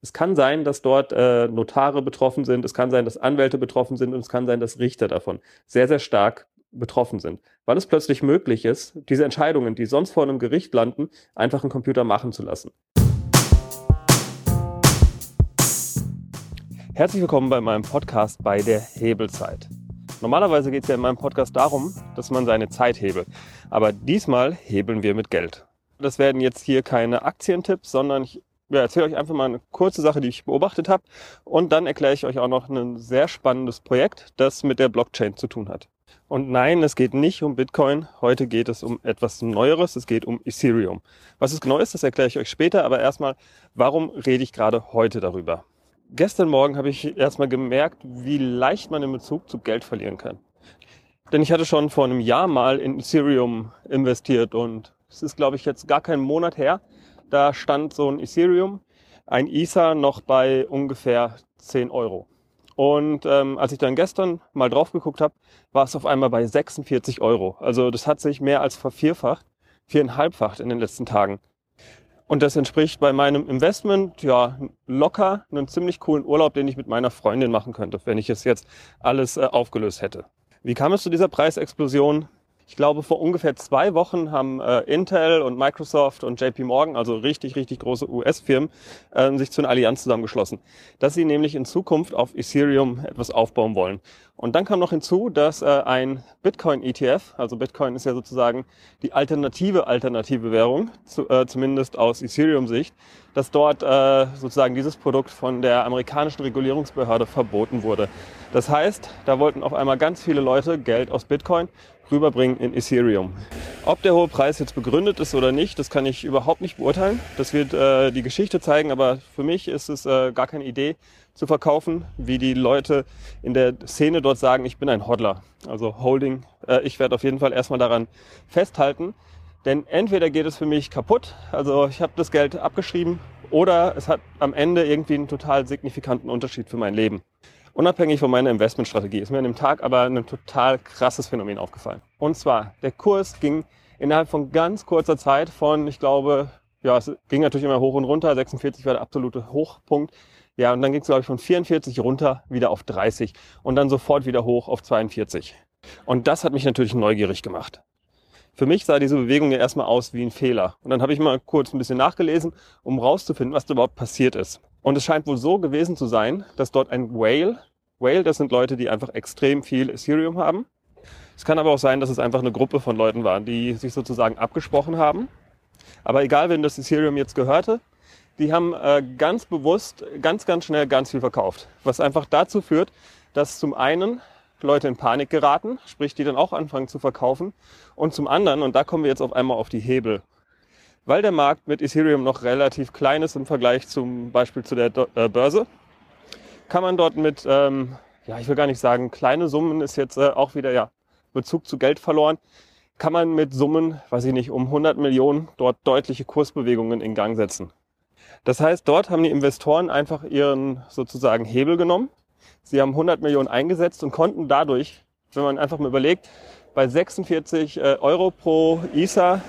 Es kann sein, dass dort äh, Notare betroffen sind, es kann sein, dass Anwälte betroffen sind und es kann sein, dass Richter davon sehr, sehr stark betroffen sind. Weil es plötzlich möglich ist, diese Entscheidungen, die sonst vor einem Gericht landen, einfach einen Computer machen zu lassen. Herzlich willkommen bei meinem Podcast bei der Hebelzeit. Normalerweise geht es ja in meinem Podcast darum, dass man seine Zeit hebelt. Aber diesmal hebeln wir mit Geld. Das werden jetzt hier keine Aktientipps, sondern ich ja, erzähle euch einfach mal eine kurze Sache, die ich beobachtet habe. Und dann erkläre ich euch auch noch ein sehr spannendes Projekt, das mit der Blockchain zu tun hat. Und nein, es geht nicht um Bitcoin. Heute geht es um etwas Neueres. Es geht um Ethereum. Was es genau ist, das erkläre ich euch später. Aber erstmal, warum rede ich gerade heute darüber? Gestern Morgen habe ich erstmal gemerkt, wie leicht man in Bezug zu Geld verlieren kann. Denn ich hatte schon vor einem Jahr mal in Ethereum investiert und es ist, glaube ich, jetzt gar keinen Monat her, da stand so ein Ethereum, ein Ether noch bei ungefähr 10 Euro. Und ähm, als ich dann gestern mal drauf geguckt habe, war es auf einmal bei 46 Euro. Also das hat sich mehr als vervierfacht, viereinhalbfacht in den letzten Tagen. Und das entspricht bei meinem Investment ja locker einen ziemlich coolen Urlaub, den ich mit meiner Freundin machen könnte, wenn ich es jetzt alles äh, aufgelöst hätte. Wie kam es zu dieser Preisexplosion? Ich glaube, vor ungefähr zwei Wochen haben äh, Intel und Microsoft und JP Morgan, also richtig, richtig große US-Firmen, äh, sich zu einer Allianz zusammengeschlossen, dass sie nämlich in Zukunft auf Ethereum etwas aufbauen wollen. Und dann kam noch hinzu, dass äh, ein Bitcoin-ETF, also Bitcoin ist ja sozusagen die alternative alternative Währung, zu, äh, zumindest aus Ethereum-Sicht, dass dort äh, sozusagen dieses Produkt von der amerikanischen Regulierungsbehörde verboten wurde. Das heißt, da wollten auf einmal ganz viele Leute Geld aus Bitcoin rüberbringen in Ethereum. Ob der hohe Preis jetzt begründet ist oder nicht, das kann ich überhaupt nicht beurteilen. Das wird äh, die Geschichte zeigen, aber für mich ist es äh, gar keine Idee zu verkaufen, wie die Leute in der Szene dort sagen, ich bin ein Hodler. Also Holding, äh, ich werde auf jeden Fall erstmal daran festhalten, denn entweder geht es für mich kaputt, also ich habe das Geld abgeschrieben, oder es hat am Ende irgendwie einen total signifikanten Unterschied für mein Leben. Unabhängig von meiner Investmentstrategie ist mir an dem Tag aber ein total krasses Phänomen aufgefallen. Und zwar, der Kurs ging innerhalb von ganz kurzer Zeit von, ich glaube, ja, es ging natürlich immer hoch und runter, 46 war der absolute Hochpunkt. Ja, und dann ging es, glaube ich, von 44 runter wieder auf 30 und dann sofort wieder hoch auf 42. Und das hat mich natürlich neugierig gemacht. Für mich sah diese Bewegung ja erstmal aus wie ein Fehler. Und dann habe ich mal kurz ein bisschen nachgelesen, um rauszufinden, was da überhaupt passiert ist. Und es scheint wohl so gewesen zu sein, dass dort ein Whale, Whale, das sind Leute, die einfach extrem viel Ethereum haben. Es kann aber auch sein, dass es einfach eine Gruppe von Leuten waren, die sich sozusagen abgesprochen haben. Aber egal, wem das Ethereum jetzt gehörte, die haben äh, ganz bewusst, ganz, ganz schnell ganz viel verkauft. Was einfach dazu führt, dass zum einen Leute in Panik geraten, sprich die dann auch anfangen zu verkaufen. Und zum anderen, und da kommen wir jetzt auf einmal auf die Hebel, weil der Markt mit Ethereum noch relativ klein ist im Vergleich zum Beispiel zu der äh, Börse, kann man dort mit, ähm, ja, ich will gar nicht sagen, kleine Summen ist jetzt äh, auch wieder, ja, Bezug zu Geld verloren, kann man mit Summen, weiß ich nicht, um 100 Millionen dort deutliche Kursbewegungen in Gang setzen. Das heißt, dort haben die Investoren einfach ihren sozusagen Hebel genommen. Sie haben 100 Millionen eingesetzt und konnten dadurch, wenn man einfach mal überlegt, bei 46 äh, Euro pro Ether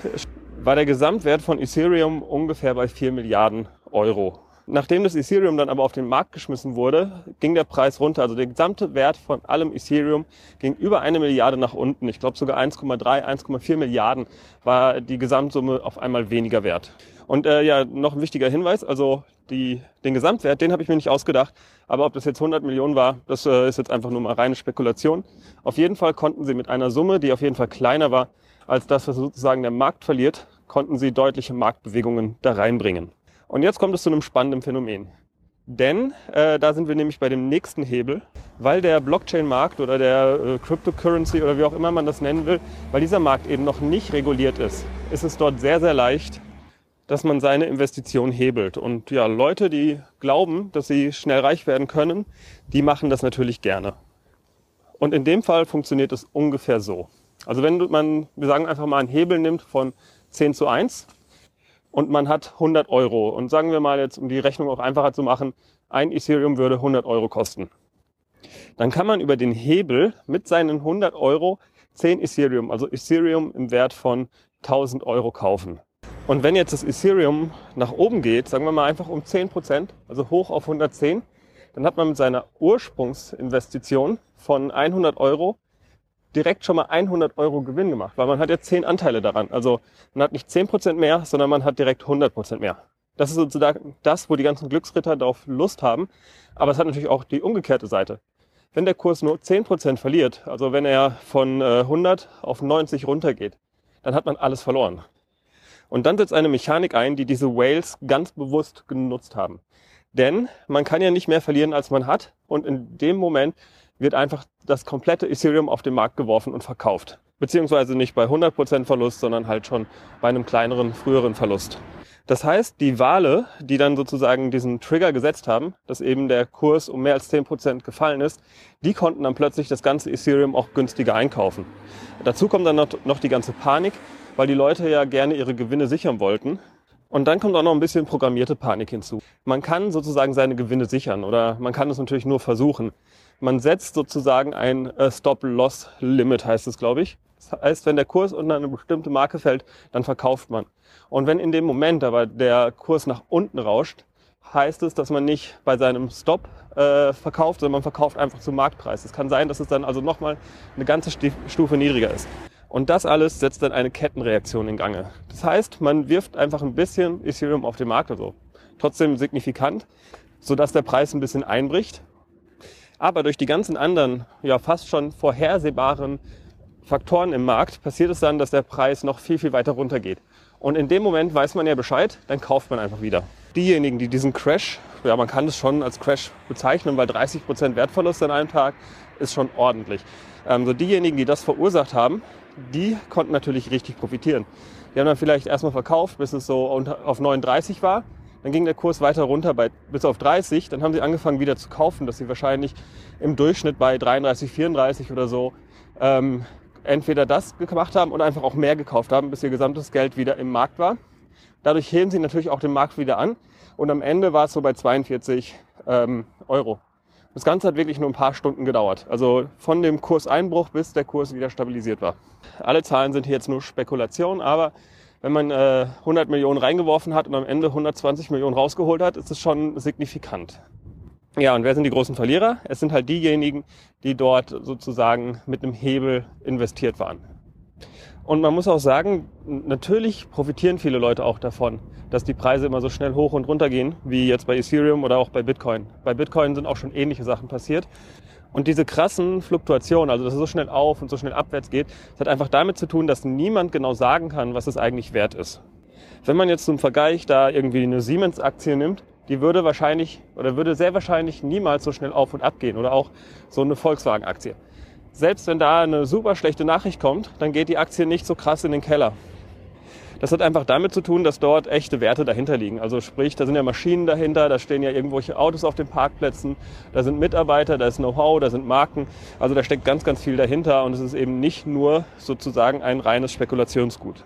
war der Gesamtwert von Ethereum ungefähr bei 4 Milliarden Euro. Nachdem das Ethereum dann aber auf den Markt geschmissen wurde, ging der Preis runter. Also der gesamte Wert von allem Ethereum ging über eine Milliarde nach unten. Ich glaube sogar 1,3, 1,4 Milliarden war die Gesamtsumme auf einmal weniger wert. Und äh, ja, noch ein wichtiger Hinweis, also die, den Gesamtwert, den habe ich mir nicht ausgedacht. Aber ob das jetzt 100 Millionen war, das äh, ist jetzt einfach nur mal reine Spekulation. Auf jeden Fall konnten sie mit einer Summe, die auf jeden Fall kleiner war, als das, was sozusagen der Markt verliert, konnten sie deutliche Marktbewegungen da reinbringen. Und jetzt kommt es zu einem spannenden Phänomen. Denn äh, da sind wir nämlich bei dem nächsten Hebel, weil der Blockchain-Markt oder der äh, Cryptocurrency oder wie auch immer man das nennen will, weil dieser Markt eben noch nicht reguliert ist, ist es dort sehr, sehr leicht, dass man seine Investition hebelt. Und ja, Leute, die glauben, dass sie schnell reich werden können, die machen das natürlich gerne. Und in dem Fall funktioniert es ungefähr so. Also wenn man, wir sagen einfach mal, einen Hebel nimmt von 10 zu 1 und man hat 100 Euro und sagen wir mal jetzt, um die Rechnung auch einfacher zu machen, ein Ethereum würde 100 Euro kosten. Dann kann man über den Hebel mit seinen 100 Euro 10 Ethereum, also Ethereum im Wert von 1000 Euro kaufen. Und wenn jetzt das Ethereum nach oben geht, sagen wir mal einfach um 10%, also hoch auf 110, dann hat man mit seiner Ursprungsinvestition von 100 Euro direkt schon mal 100 Euro Gewinn gemacht, weil man hat ja 10 Anteile daran. Also man hat nicht 10% mehr, sondern man hat direkt 100% mehr. Das ist sozusagen das, wo die ganzen Glücksritter darauf Lust haben. Aber es hat natürlich auch die umgekehrte Seite. Wenn der Kurs nur 10% verliert, also wenn er von 100 äh, auf 90 runtergeht, dann hat man alles verloren. Und dann setzt eine Mechanik ein, die diese Whales ganz bewusst genutzt haben. Denn man kann ja nicht mehr verlieren, als man hat. Und in dem Moment wird einfach das komplette Ethereum auf den Markt geworfen und verkauft. Beziehungsweise nicht bei 100% Verlust, sondern halt schon bei einem kleineren, früheren Verlust. Das heißt, die Wale, die dann sozusagen diesen Trigger gesetzt haben, dass eben der Kurs um mehr als 10% gefallen ist, die konnten dann plötzlich das ganze Ethereum auch günstiger einkaufen. Dazu kommt dann noch die ganze Panik, weil die Leute ja gerne ihre Gewinne sichern wollten. Und dann kommt auch noch ein bisschen programmierte Panik hinzu. Man kann sozusagen seine Gewinne sichern oder man kann es natürlich nur versuchen. Man setzt sozusagen ein äh, Stop-Loss-Limit, heißt es, glaube ich. Das heißt, wenn der Kurs unter eine bestimmte Marke fällt, dann verkauft man. Und wenn in dem Moment aber der Kurs nach unten rauscht, heißt es, dass man nicht bei seinem Stop äh, verkauft, sondern man verkauft einfach zum Marktpreis. Es kann sein, dass es dann also nochmal eine ganze Stufe niedriger ist. Und das alles setzt dann eine Kettenreaktion in Gange. Das heißt, man wirft einfach ein bisschen Ethereum auf den Markt, also trotzdem signifikant, sodass der Preis ein bisschen einbricht. Aber durch die ganzen anderen, ja fast schon vorhersehbaren Faktoren im Markt passiert es dann, dass der Preis noch viel, viel weiter runtergeht. Und in dem Moment weiß man ja Bescheid, dann kauft man einfach wieder. Diejenigen, die diesen Crash, ja man kann es schon als Crash bezeichnen, weil 30 Prozent Wertverlust an einem Tag ist schon ordentlich. Ähm, so diejenigen, die das verursacht haben, die konnten natürlich richtig profitieren. Die haben dann vielleicht erstmal verkauft, bis es so auf 39 war. Dann ging der Kurs weiter runter bei, bis auf 30. Dann haben sie angefangen wieder zu kaufen, dass sie wahrscheinlich im Durchschnitt bei 33, 34 oder so ähm, entweder das gemacht haben oder einfach auch mehr gekauft haben, bis ihr gesamtes Geld wieder im Markt war. Dadurch heben sie natürlich auch den Markt wieder an. Und am Ende war es so bei 42 ähm, Euro. Das Ganze hat wirklich nur ein paar Stunden gedauert. Also von dem Kurseinbruch bis der Kurs wieder stabilisiert war. Alle Zahlen sind hier jetzt nur Spekulation, aber wenn man äh, 100 Millionen reingeworfen hat und am Ende 120 Millionen rausgeholt hat, ist es schon signifikant. Ja, und wer sind die großen Verlierer? Es sind halt diejenigen, die dort sozusagen mit einem Hebel investiert waren. Und man muss auch sagen, natürlich profitieren viele Leute auch davon, dass die Preise immer so schnell hoch und runter gehen, wie jetzt bei Ethereum oder auch bei Bitcoin. Bei Bitcoin sind auch schon ähnliche Sachen passiert. Und diese krassen Fluktuationen, also dass es so schnell auf und so schnell abwärts geht, das hat einfach damit zu tun, dass niemand genau sagen kann, was es eigentlich wert ist. Wenn man jetzt zum Vergleich da irgendwie eine Siemens-Aktie nimmt, die würde wahrscheinlich oder würde sehr wahrscheinlich niemals so schnell auf und ab gehen oder auch so eine Volkswagen-Aktie selbst wenn da eine super schlechte Nachricht kommt, dann geht die Aktie nicht so krass in den Keller. Das hat einfach damit zu tun, dass dort echte Werte dahinter liegen. Also sprich, da sind ja Maschinen dahinter, da stehen ja irgendwelche Autos auf den Parkplätzen, da sind Mitarbeiter, da ist Know-how, da sind Marken. Also da steckt ganz, ganz viel dahinter und es ist eben nicht nur sozusagen ein reines Spekulationsgut.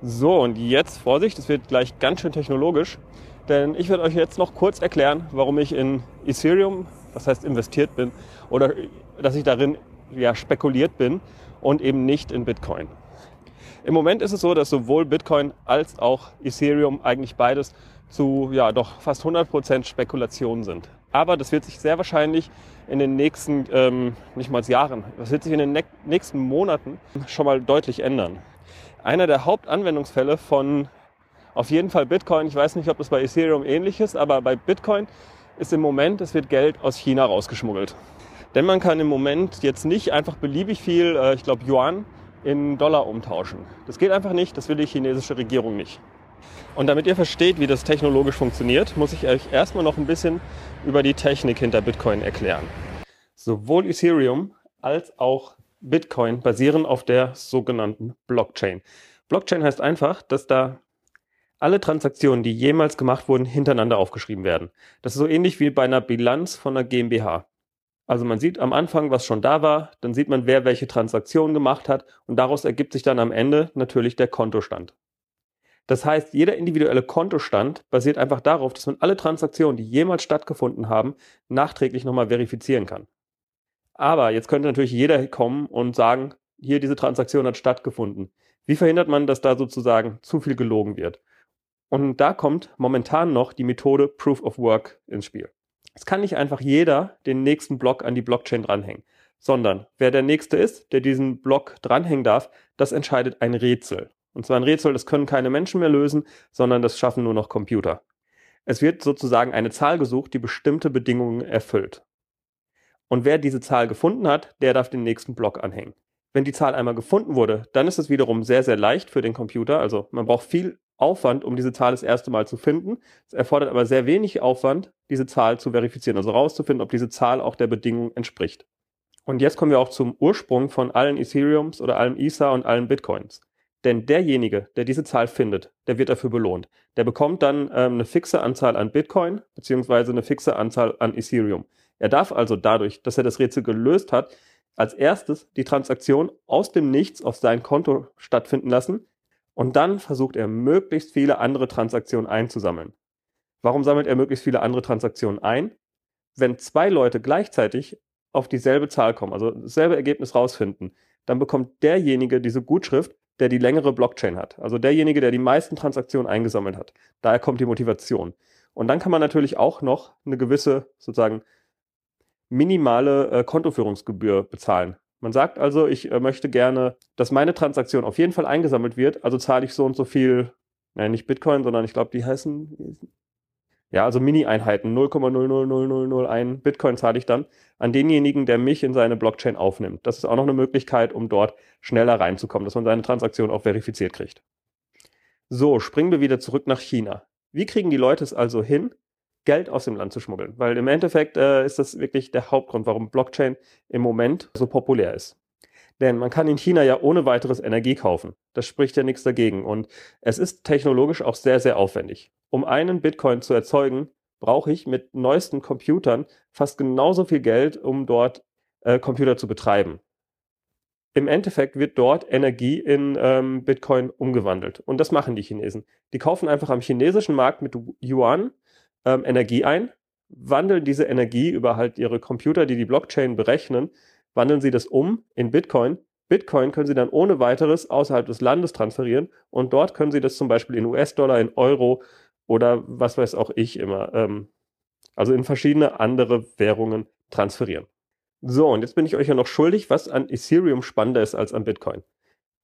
So, und jetzt Vorsicht, es wird gleich ganz schön technologisch, denn ich werde euch jetzt noch kurz erklären, warum ich in Ethereum, das heißt investiert bin, oder dass ich darin ja, spekuliert bin und eben nicht in Bitcoin. Im Moment ist es so, dass sowohl Bitcoin als auch Ethereum eigentlich beides zu ja doch fast 100% Spekulation sind. Aber das wird sich sehr wahrscheinlich in den nächsten, ähm, nicht mal Jahren, das wird sich in den nächsten Monaten schon mal deutlich ändern. Einer der Hauptanwendungsfälle von auf jeden Fall Bitcoin, ich weiß nicht, ob das bei Ethereum ähnlich ist, aber bei Bitcoin ist im Moment, es wird Geld aus China rausgeschmuggelt. Denn man kann im Moment jetzt nicht einfach beliebig viel, äh, ich glaube Yuan, in Dollar umtauschen. Das geht einfach nicht, das will die chinesische Regierung nicht. Und damit ihr versteht, wie das technologisch funktioniert, muss ich euch erstmal noch ein bisschen über die Technik hinter Bitcoin erklären. Sowohl Ethereum als auch Bitcoin basieren auf der sogenannten Blockchain. Blockchain heißt einfach, dass da alle Transaktionen, die jemals gemacht wurden, hintereinander aufgeschrieben werden. Das ist so ähnlich wie bei einer Bilanz von einer GmbH. Also man sieht am Anfang, was schon da war, dann sieht man, wer welche Transaktion gemacht hat und daraus ergibt sich dann am Ende natürlich der Kontostand. Das heißt, jeder individuelle Kontostand basiert einfach darauf, dass man alle Transaktionen, die jemals stattgefunden haben, nachträglich nochmal verifizieren kann. Aber jetzt könnte natürlich jeder kommen und sagen, hier diese Transaktion hat stattgefunden. Wie verhindert man, dass da sozusagen zu viel gelogen wird? Und da kommt momentan noch die Methode Proof of Work ins Spiel. Es kann nicht einfach jeder den nächsten Block an die Blockchain dranhängen, sondern wer der Nächste ist, der diesen Block dranhängen darf, das entscheidet ein Rätsel. Und zwar ein Rätsel, das können keine Menschen mehr lösen, sondern das schaffen nur noch Computer. Es wird sozusagen eine Zahl gesucht, die bestimmte Bedingungen erfüllt. Und wer diese Zahl gefunden hat, der darf den nächsten Block anhängen. Wenn die Zahl einmal gefunden wurde, dann ist es wiederum sehr, sehr leicht für den Computer. Also man braucht viel Aufwand, um diese Zahl das erste Mal zu finden. Es erfordert aber sehr wenig Aufwand, diese Zahl zu verifizieren, also rauszufinden, ob diese Zahl auch der Bedingung entspricht. Und jetzt kommen wir auch zum Ursprung von allen Ethereums oder allem Ether und allen Bitcoins. Denn derjenige, der diese Zahl findet, der wird dafür belohnt. Der bekommt dann ähm, eine fixe Anzahl an Bitcoin beziehungsweise eine fixe Anzahl an Ethereum. Er darf also dadurch, dass er das Rätsel gelöst hat, als erstes die Transaktion aus dem Nichts auf sein Konto stattfinden lassen, und dann versucht er möglichst viele andere Transaktionen einzusammeln. Warum sammelt er möglichst viele andere Transaktionen ein? Wenn zwei Leute gleichzeitig auf dieselbe Zahl kommen, also dasselbe Ergebnis rausfinden, dann bekommt derjenige diese Gutschrift, der die längere Blockchain hat. Also derjenige, der die meisten Transaktionen eingesammelt hat. Daher kommt die Motivation. Und dann kann man natürlich auch noch eine gewisse sozusagen minimale äh, Kontoführungsgebühr bezahlen. Man sagt also, ich äh, möchte gerne, dass meine Transaktion auf jeden Fall eingesammelt wird, also zahle ich so und so viel, nein, nicht Bitcoin, sondern ich glaube, die heißen, ja, also Mini-Einheiten, 0,00001 Bitcoin zahle ich dann an denjenigen, der mich in seine Blockchain aufnimmt. Das ist auch noch eine Möglichkeit, um dort schneller reinzukommen, dass man seine Transaktion auch verifiziert kriegt. So, springen wir wieder zurück nach China. Wie kriegen die Leute es also hin, Geld aus dem Land zu schmuggeln. Weil im Endeffekt äh, ist das wirklich der Hauptgrund, warum Blockchain im Moment so populär ist. Denn man kann in China ja ohne weiteres Energie kaufen. Das spricht ja nichts dagegen. Und es ist technologisch auch sehr, sehr aufwendig. Um einen Bitcoin zu erzeugen, brauche ich mit neuesten Computern fast genauso viel Geld, um dort äh, Computer zu betreiben. Im Endeffekt wird dort Energie in ähm, Bitcoin umgewandelt. Und das machen die Chinesen. Die kaufen einfach am chinesischen Markt mit Yuan ähm, Energie ein, wandeln diese Energie über halt ihre Computer, die die Blockchain berechnen, wandeln sie das um in Bitcoin. Bitcoin können sie dann ohne weiteres außerhalb des Landes transferieren und dort können sie das zum Beispiel in US-Dollar, in Euro oder was weiß auch ich immer, ähm, also in verschiedene andere Währungen transferieren. So, und jetzt bin ich euch ja noch schuldig, was an Ethereum spannender ist als an Bitcoin.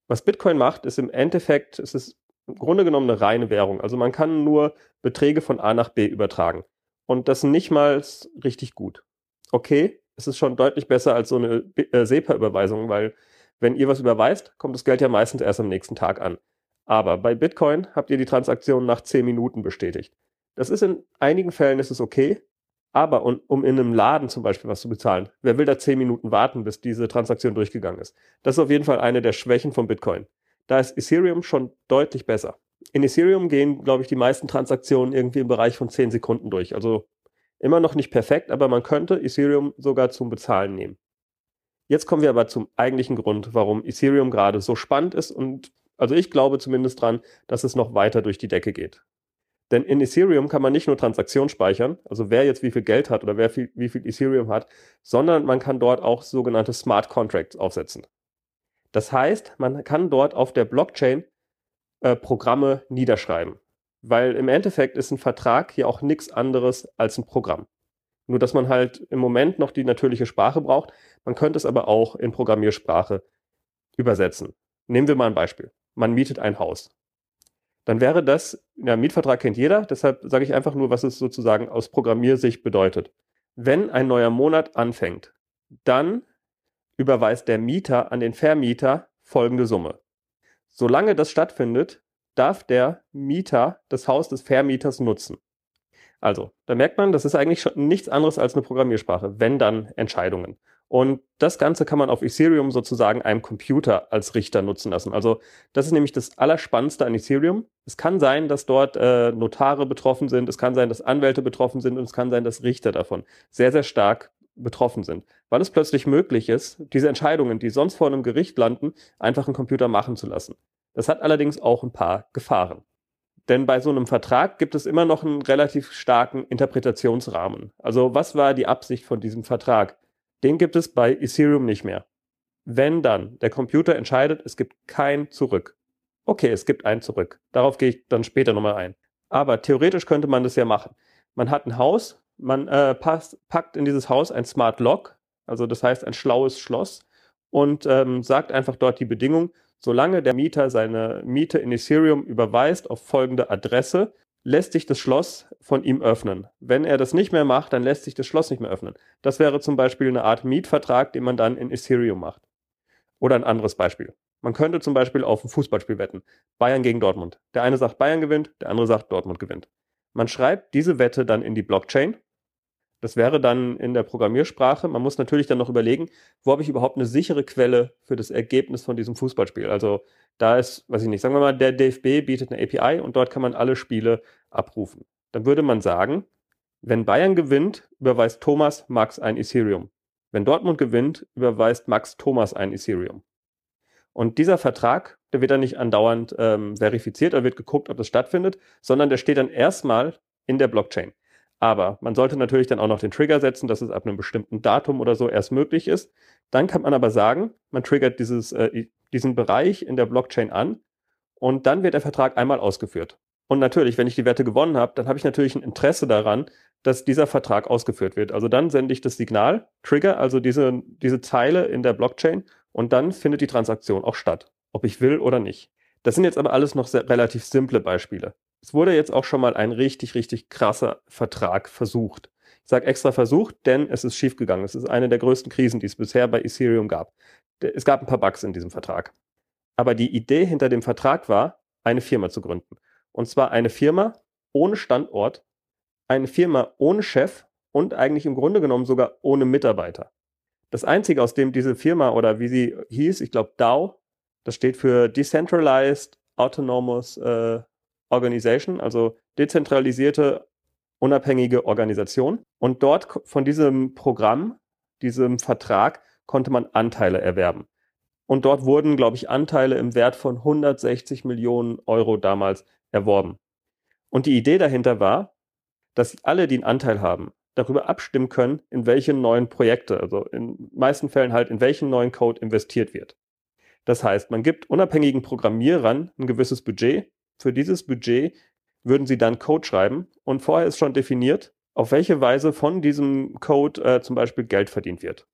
Was Bitcoin macht, ist im Endeffekt, es ist im Grunde genommen eine reine Währung. Also man kann nur Beträge von A nach B übertragen. Und das nicht mal richtig gut. Okay, es ist schon deutlich besser als so eine äh, SEPA-Überweisung, weil wenn ihr was überweist, kommt das Geld ja meistens erst am nächsten Tag an. Aber bei Bitcoin habt ihr die Transaktion nach 10 Minuten bestätigt. Das ist in einigen Fällen ist es okay, aber um, um in einem Laden zum Beispiel was zu bezahlen, wer will da 10 Minuten warten, bis diese Transaktion durchgegangen ist? Das ist auf jeden Fall eine der Schwächen von Bitcoin. Da ist Ethereum schon deutlich besser. In Ethereum gehen, glaube ich, die meisten Transaktionen irgendwie im Bereich von 10 Sekunden durch. Also immer noch nicht perfekt, aber man könnte Ethereum sogar zum Bezahlen nehmen. Jetzt kommen wir aber zum eigentlichen Grund, warum Ethereum gerade so spannend ist und also ich glaube zumindest dran, dass es noch weiter durch die Decke geht. Denn in Ethereum kann man nicht nur Transaktionen speichern, also wer jetzt wie viel Geld hat oder wer viel, wie viel Ethereum hat, sondern man kann dort auch sogenannte Smart Contracts aufsetzen. Das heißt, man kann dort auf der Blockchain äh, Programme niederschreiben. Weil im Endeffekt ist ein Vertrag hier auch nichts anderes als ein Programm. Nur dass man halt im Moment noch die natürliche Sprache braucht. Man könnte es aber auch in Programmiersprache übersetzen. Nehmen wir mal ein Beispiel. Man mietet ein Haus. Dann wäre das, ja, Mietvertrag kennt jeder, deshalb sage ich einfach nur, was es sozusagen aus Programmiersicht bedeutet. Wenn ein neuer Monat anfängt, dann überweist der Mieter an den Vermieter folgende Summe. Solange das stattfindet, darf der Mieter das Haus des Vermieters nutzen. Also, da merkt man, das ist eigentlich schon nichts anderes als eine Programmiersprache, wenn dann Entscheidungen. Und das Ganze kann man auf Ethereum sozusagen einem Computer als Richter nutzen lassen. Also das ist nämlich das Allerspannendste an Ethereum. Es kann sein, dass dort äh, Notare betroffen sind, es kann sein, dass Anwälte betroffen sind und es kann sein, dass Richter davon sehr, sehr stark betroffen sind, weil es plötzlich möglich ist, diese Entscheidungen, die sonst vor einem Gericht landen, einfach einen Computer machen zu lassen. Das hat allerdings auch ein paar Gefahren. Denn bei so einem Vertrag gibt es immer noch einen relativ starken Interpretationsrahmen. Also was war die Absicht von diesem Vertrag? Den gibt es bei Ethereum nicht mehr. Wenn dann der Computer entscheidet, es gibt kein Zurück, Okay, es gibt einen zurück. Darauf gehe ich dann später nochmal ein. Aber theoretisch könnte man das ja machen. Man hat ein Haus, man äh, passt, packt in dieses Haus ein Smart Lock, also das heißt ein schlaues Schloss, und ähm, sagt einfach dort die Bedingung, solange der Mieter seine Miete in Ethereum überweist auf folgende Adresse, lässt sich das Schloss von ihm öffnen. Wenn er das nicht mehr macht, dann lässt sich das Schloss nicht mehr öffnen. Das wäre zum Beispiel eine Art Mietvertrag, den man dann in Ethereum macht. Oder ein anderes Beispiel. Man könnte zum Beispiel auf ein Fußballspiel wetten. Bayern gegen Dortmund. Der eine sagt Bayern gewinnt, der andere sagt Dortmund gewinnt. Man schreibt diese Wette dann in die Blockchain. Das wäre dann in der Programmiersprache. Man muss natürlich dann noch überlegen, wo habe ich überhaupt eine sichere Quelle für das Ergebnis von diesem Fußballspiel. Also da ist, weiß ich nicht, sagen wir mal, der DFB bietet eine API und dort kann man alle Spiele abrufen. Dann würde man sagen, wenn Bayern gewinnt, überweist Thomas Max ein Ethereum. Wenn Dortmund gewinnt, überweist Max Thomas ein Ethereum. Und dieser Vertrag, der wird dann nicht andauernd ähm, verifiziert, da wird geguckt, ob das stattfindet, sondern der steht dann erstmal in der Blockchain. Aber man sollte natürlich dann auch noch den Trigger setzen, dass es ab einem bestimmten Datum oder so erst möglich ist. Dann kann man aber sagen, man triggert dieses, äh, diesen Bereich in der Blockchain an und dann wird der Vertrag einmal ausgeführt. Und natürlich, wenn ich die Wette gewonnen habe, dann habe ich natürlich ein Interesse daran, dass dieser Vertrag ausgeführt wird. Also dann sende ich das Signal, Trigger, also diese, diese Zeile in der Blockchain und dann findet die Transaktion auch statt, ob ich will oder nicht. Das sind jetzt aber alles noch sehr, relativ simple Beispiele. Es wurde jetzt auch schon mal ein richtig, richtig krasser Vertrag versucht. Ich sage extra versucht, denn es ist schiefgegangen. Es ist eine der größten Krisen, die es bisher bei Ethereum gab. Es gab ein paar Bugs in diesem Vertrag. Aber die Idee hinter dem Vertrag war, eine Firma zu gründen. Und zwar eine Firma ohne Standort, eine Firma ohne Chef und eigentlich im Grunde genommen sogar ohne Mitarbeiter. Das Einzige, aus dem diese Firma oder wie sie hieß, ich glaube DAO, das steht für Decentralized Autonomous äh, Organization, also dezentralisierte, unabhängige Organisation. Und dort von diesem Programm, diesem Vertrag, konnte man Anteile erwerben. Und dort wurden, glaube ich, Anteile im Wert von 160 Millionen Euro damals erworben. Und die Idee dahinter war, dass alle, die einen Anteil haben, darüber abstimmen können, in welche neuen Projekte, also in meisten Fällen halt in welchen neuen Code investiert wird. Das heißt, man gibt unabhängigen Programmierern ein gewisses Budget. Für dieses Budget würden sie dann Code schreiben und vorher ist schon definiert, auf welche Weise von diesem Code äh, zum Beispiel Geld verdient wird.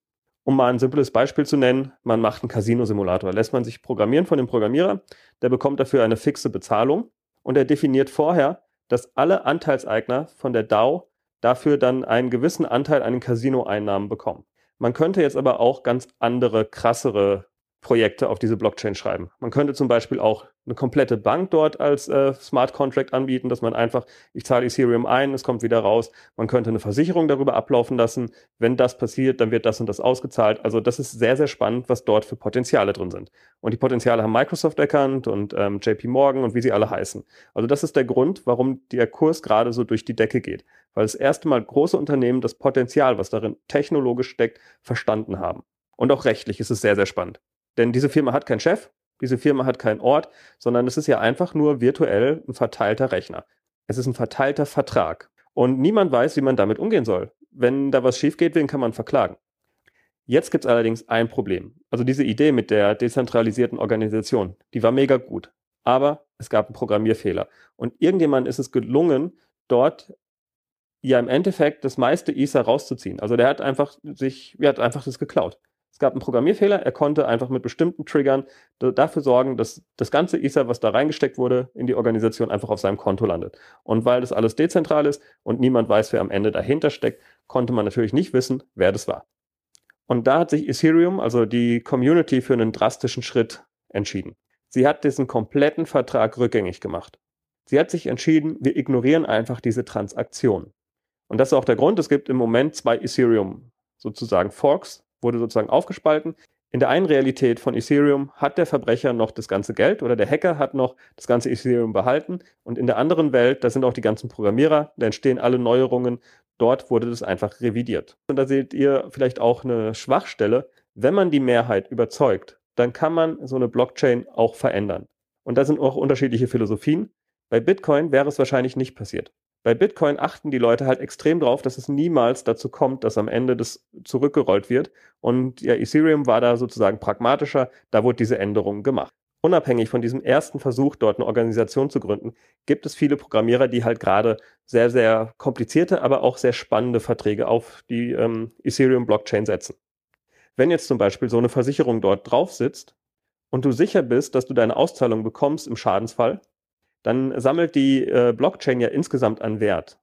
Um mal ein simples Beispiel zu nennen, man macht einen Casino-Simulator, lässt man sich programmieren von dem Programmierer, der bekommt dafür eine fixe Bezahlung und er definiert vorher, dass alle Anteilseigner von der DAO dafür dann einen gewissen Anteil an den Casino-Einnahmen bekommen. Man könnte jetzt aber auch ganz andere, krassere Projekte auf diese Blockchain schreiben. Man könnte zum Beispiel auch eine komplette Bank dort als äh, Smart Contract anbieten, dass man einfach, ich zahle Ethereum ein, es kommt wieder raus. Man könnte eine Versicherung darüber ablaufen lassen. Wenn das passiert, dann wird das und das ausgezahlt. Also das ist sehr, sehr spannend, was dort für Potenziale drin sind. Und die Potenziale haben Microsoft erkannt und ähm, JP Morgan und wie sie alle heißen. Also das ist der Grund, warum der Kurs gerade so durch die Decke geht. Weil das erste Mal große Unternehmen das Potenzial, was darin technologisch steckt, verstanden haben. Und auch rechtlich ist es sehr, sehr spannend. Denn diese Firma hat keinen Chef, diese Firma hat keinen Ort, sondern es ist ja einfach nur virtuell ein verteilter Rechner. Es ist ein verteilter Vertrag. Und niemand weiß, wie man damit umgehen soll. Wenn da was schief geht, wen kann man verklagen? Jetzt gibt es allerdings ein Problem. Also diese Idee mit der dezentralisierten Organisation, die war mega gut. Aber es gab einen Programmierfehler. Und irgendjemand ist es gelungen, dort ja im Endeffekt das meiste Ether rauszuziehen. Also der hat einfach sich, ja, hat einfach das geklaut. Es gab einen Programmierfehler, er konnte einfach mit bestimmten Triggern dafür sorgen, dass das ganze Ether, was da reingesteckt wurde, in die Organisation einfach auf seinem Konto landet. Und weil das alles dezentral ist und niemand weiß, wer am Ende dahinter steckt, konnte man natürlich nicht wissen, wer das war. Und da hat sich Ethereum, also die Community, für einen drastischen Schritt entschieden. Sie hat diesen kompletten Vertrag rückgängig gemacht. Sie hat sich entschieden, wir ignorieren einfach diese Transaktion. Und das ist auch der Grund, es gibt im Moment zwei Ethereum sozusagen Forks, wurde sozusagen aufgespalten. In der einen Realität von Ethereum hat der Verbrecher noch das ganze Geld oder der Hacker hat noch das ganze Ethereum behalten. Und in der anderen Welt, da sind auch die ganzen Programmierer, da entstehen alle Neuerungen. Dort wurde das einfach revidiert. Und da seht ihr vielleicht auch eine Schwachstelle. Wenn man die Mehrheit überzeugt, dann kann man so eine Blockchain auch verändern. Und da sind auch unterschiedliche Philosophien. Bei Bitcoin wäre es wahrscheinlich nicht passiert. Bei Bitcoin achten die Leute halt extrem drauf, dass es niemals dazu kommt, dass am Ende das zurückgerollt wird. Und ja, Ethereum war da sozusagen pragmatischer, da wurde diese Änderung gemacht. unabhängig von diesem ersten Versuch, dort eine Organisation zu gründen, gibt es viele Programmierer, die halt gerade sehr, sehr komplizierte, aber auch sehr spannende Verträge auf die ähm, Ethereum-Blockchain setzen. Wenn jetzt zum Beispiel so eine Versicherung dort drauf sitzt und du sicher bist, dass du deine Auszahlung bekommst im Schadensfall, dann sammelt die äh, Blockchain ja insgesamt an Wert.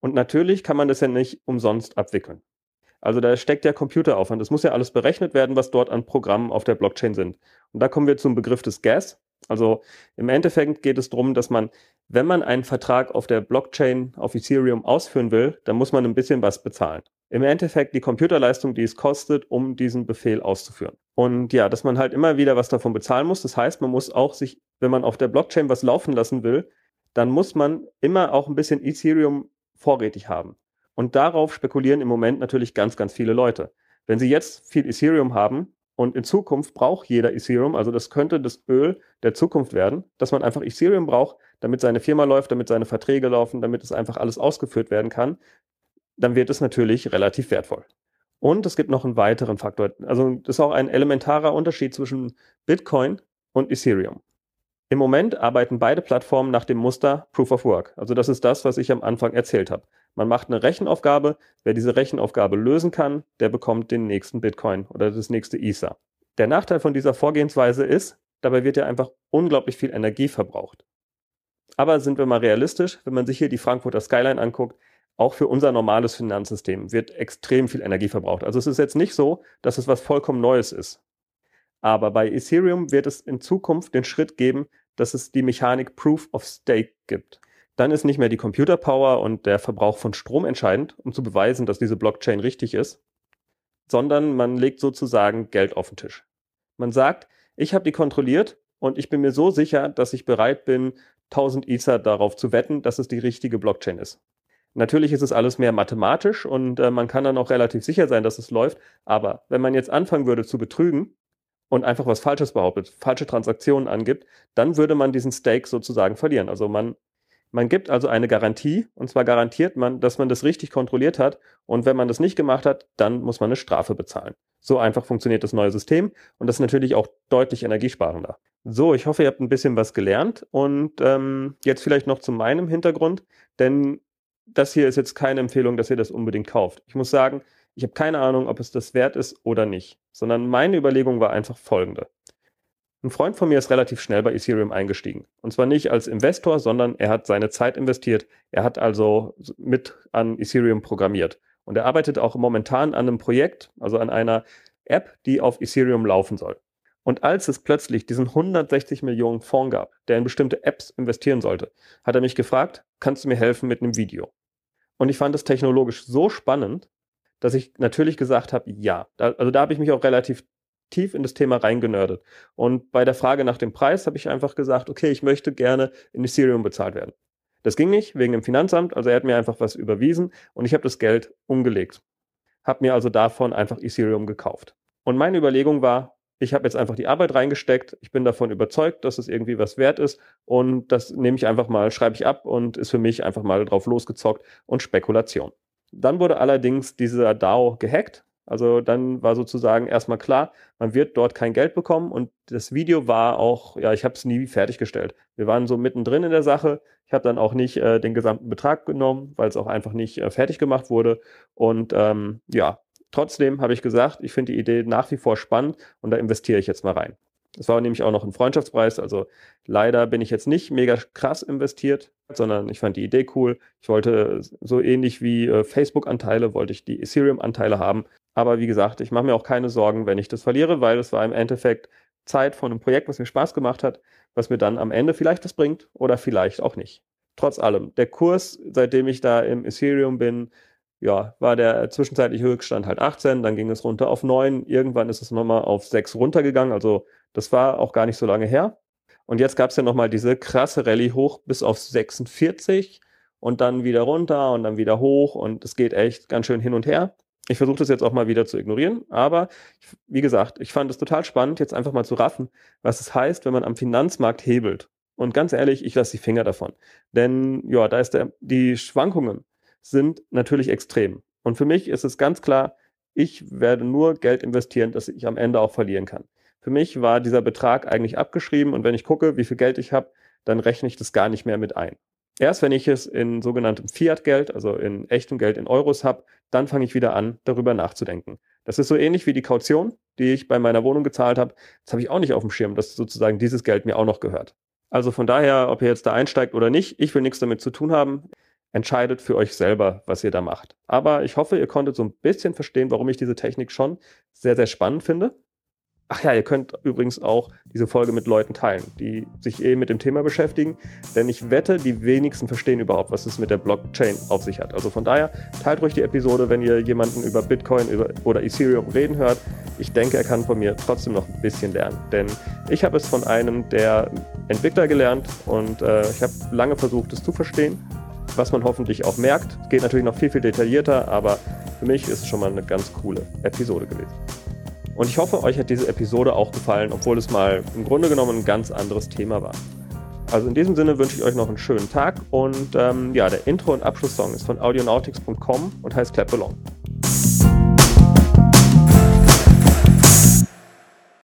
Und natürlich kann man das ja nicht umsonst abwickeln. Also da steckt ja Computeraufwand. Es muss ja alles berechnet werden, was dort an Programmen auf der Blockchain sind. Und da kommen wir zum Begriff des Gas. Also im Endeffekt geht es darum, dass man, wenn man einen Vertrag auf der Blockchain auf Ethereum ausführen will, dann muss man ein bisschen was bezahlen. Im Endeffekt die Computerleistung, die es kostet, um diesen Befehl auszuführen. Und ja, dass man halt immer wieder was davon bezahlen muss. Das heißt, man muss auch sich, wenn man auf der Blockchain was laufen lassen will, dann muss man immer auch ein bisschen Ethereum vorrätig haben. Und darauf spekulieren im Moment natürlich ganz, ganz viele Leute. Wenn sie jetzt viel Ethereum haben und in Zukunft braucht jeder Ethereum, also das könnte das Öl der Zukunft werden, dass man einfach Ethereum braucht, damit seine Firma läuft, damit seine Verträge laufen, damit es einfach alles ausgeführt werden kann, dann wird es natürlich relativ wertvoll. Und es gibt noch einen weiteren Faktor. Also das ist auch ein elementarer Unterschied zwischen Bitcoin und Ethereum. Im Moment arbeiten beide Plattformen nach dem Muster Proof of Work. Also das ist das, was ich am Anfang erzählt habe. Man macht eine Rechenaufgabe. Wer diese Rechenaufgabe lösen kann, der bekommt den nächsten Bitcoin oder das nächste Ether. Der Nachteil von dieser Vorgehensweise ist, dabei wird ja einfach unglaublich viel Energie verbraucht. Aber sind wir mal realistisch, wenn man sich hier die Frankfurter Skyline anguckt, auch für unser normales Finanzsystem wird extrem viel Energie verbraucht. Also es ist jetzt nicht so, dass es was vollkommen Neues ist. Aber bei Ethereum wird es in Zukunft den Schritt geben, dass es die Mechanik Proof of Stake gibt. Dann ist nicht mehr die Computerpower und der Verbrauch von Strom entscheidend, um zu beweisen, dass diese Blockchain richtig ist, sondern man legt sozusagen Geld auf den Tisch. Man sagt, ich habe die kontrolliert und ich bin mir so sicher, dass ich bereit bin, 1000 Ether darauf zu wetten, dass es die richtige Blockchain ist. Natürlich ist es alles mehr mathematisch und äh, man kann dann auch relativ sicher sein, dass es läuft. Aber wenn man jetzt anfangen würde zu betrügen und einfach was Falsches behauptet, falsche Transaktionen angibt, dann würde man diesen Stake sozusagen verlieren. Also man man gibt also eine Garantie und zwar garantiert man, dass man das richtig kontrolliert hat und wenn man das nicht gemacht hat, dann muss man eine Strafe bezahlen. So einfach funktioniert das neue System und das ist natürlich auch deutlich energiesparender. So, ich hoffe, ihr habt ein bisschen was gelernt und ähm, jetzt vielleicht noch zu meinem Hintergrund, denn das hier ist jetzt keine Empfehlung, dass ihr das unbedingt kauft. Ich muss sagen, ich habe keine Ahnung, ob es das wert ist oder nicht, sondern meine Überlegung war einfach folgende. Ein Freund von mir ist relativ schnell bei Ethereum eingestiegen. Und zwar nicht als Investor, sondern er hat seine Zeit investiert. Er hat also mit an Ethereum programmiert. Und er arbeitet auch momentan an einem Projekt, also an einer App, die auf Ethereum laufen soll. Und als es plötzlich diesen 160 Millionen Fonds gab, der in bestimmte Apps investieren sollte, hat er mich gefragt, kannst du mir helfen mit einem Video? Und ich fand es technologisch so spannend, dass ich natürlich gesagt habe, ja. also da habe ich mich auch relativ tief in das Thema reingenördet. Und bei der Frage nach dem Preis habe ich einfach gesagt, okay, ich möchte gerne in Ethereum bezahlt werden. Das ging nicht wegen dem Finanzamt, also er hat mir einfach was überwiesen und ich habe das Geld umgelegt. Habe mir also davon einfach Ethereum gekauft. Und meine Überlegung war, ich habe jetzt einfach die Arbeit reingesteckt, ich bin davon überzeugt, dass es irgendwie was wert ist und das nehme ich einfach mal, schreibe ich ab und ist für mich einfach mal drauf losgezockt und Spekulation. Dann wurde allerdings dieser DAO gehackt also dann war sozusagen erstmal klar, man wird dort kein Geld bekommen und das Video war auch, ja, ich habe es nie fertiggestellt. Wir waren so mittendrin in der Sache. Ich habe dann auch nicht äh, den gesamten Betrag genommen, weil es auch einfach nicht äh, fertig gemacht wurde. Und ähm, ja, trotzdem habe ich gesagt, ich finde die Idee nach wie vor spannend und da investiere ich jetzt mal rein. Es war nämlich auch noch ein Freundschaftspreis, also leider bin ich jetzt nicht mega krass investiert, sondern ich fand die Idee cool. Ich wollte so ähnlich wie äh, Facebook-Anteile, wollte ich die Ethereum-Anteile haben aber wie gesagt, ich mache mir auch keine Sorgen, wenn ich das verliere, weil es war im Endeffekt Zeit von einem Projekt, was mir Spaß gemacht hat, was mir dann am Ende vielleicht was bringt oder vielleicht auch nicht. Trotz allem, der Kurs, seitdem ich da im Ethereum bin, ja, war der zwischenzeitliche Höchststand halt 18, dann ging es runter auf 9, irgendwann ist es nochmal auf 6 runtergegangen, also das war auch gar nicht so lange her. Und jetzt gab es ja nochmal diese krasse Rallye hoch bis auf 46 und dann wieder runter und dann wieder hoch und es geht echt ganz schön hin und her. Ich versuche das jetzt auch mal wieder zu ignorieren, aber wie gesagt, ich fand es total spannend, jetzt einfach mal zu raffen, was es heißt, wenn man am Finanzmarkt hebelt. Und ganz ehrlich, ich lasse die Finger davon. Denn ja, da ist der, die Schwankungen sind natürlich extrem. Und für mich ist es ganz klar, ich werde nur Geld investieren, das ich am Ende auch verlieren kann. Für mich war dieser Betrag eigentlich abgeschrieben und wenn ich gucke, wie viel Geld ich habe, dann rechne ich das gar nicht mehr mit ein. Erst wenn ich es in sogenanntem Fiat-Geld, also in echtem Geld in Euros habe, dann fange ich wieder an, darüber nachzudenken. Das ist so ähnlich wie die Kaution, die ich bei meiner Wohnung gezahlt habe. Das habe ich auch nicht auf dem Schirm, dass sozusagen dieses Geld mir auch noch gehört. Also von daher, ob ihr jetzt da einsteigt oder nicht, ich will nichts damit zu tun haben. Entscheidet für euch selber, was ihr da macht. Aber ich hoffe, ihr konntet so ein bisschen verstehen, warum ich diese Technik schon sehr, sehr spannend finde. Ach ja, ihr könnt übrigens auch diese Folge mit Leuten teilen, die sich eh mit dem Thema beschäftigen, denn ich wette, die wenigsten verstehen überhaupt, was es mit der Blockchain auf sich hat. Also von daher, teilt ruhig die Episode, wenn ihr jemanden über Bitcoin oder Ethereum reden hört. Ich denke, er kann von mir trotzdem noch ein bisschen lernen, denn ich habe es von einem der Entwickler gelernt und äh, ich habe lange versucht, es zu verstehen, was man hoffentlich auch merkt. Geht natürlich noch viel, viel detaillierter, aber für mich ist es schon mal eine ganz coole Episode gewesen. Und ich hoffe, euch hat diese Episode auch gefallen, obwohl es mal im Grunde genommen ein ganz anderes Thema war. Also in diesem Sinne wünsche ich euch noch einen schönen Tag und ähm, ja, der Intro- und Abschlusssong ist von audionautics.com und heißt Clap Along.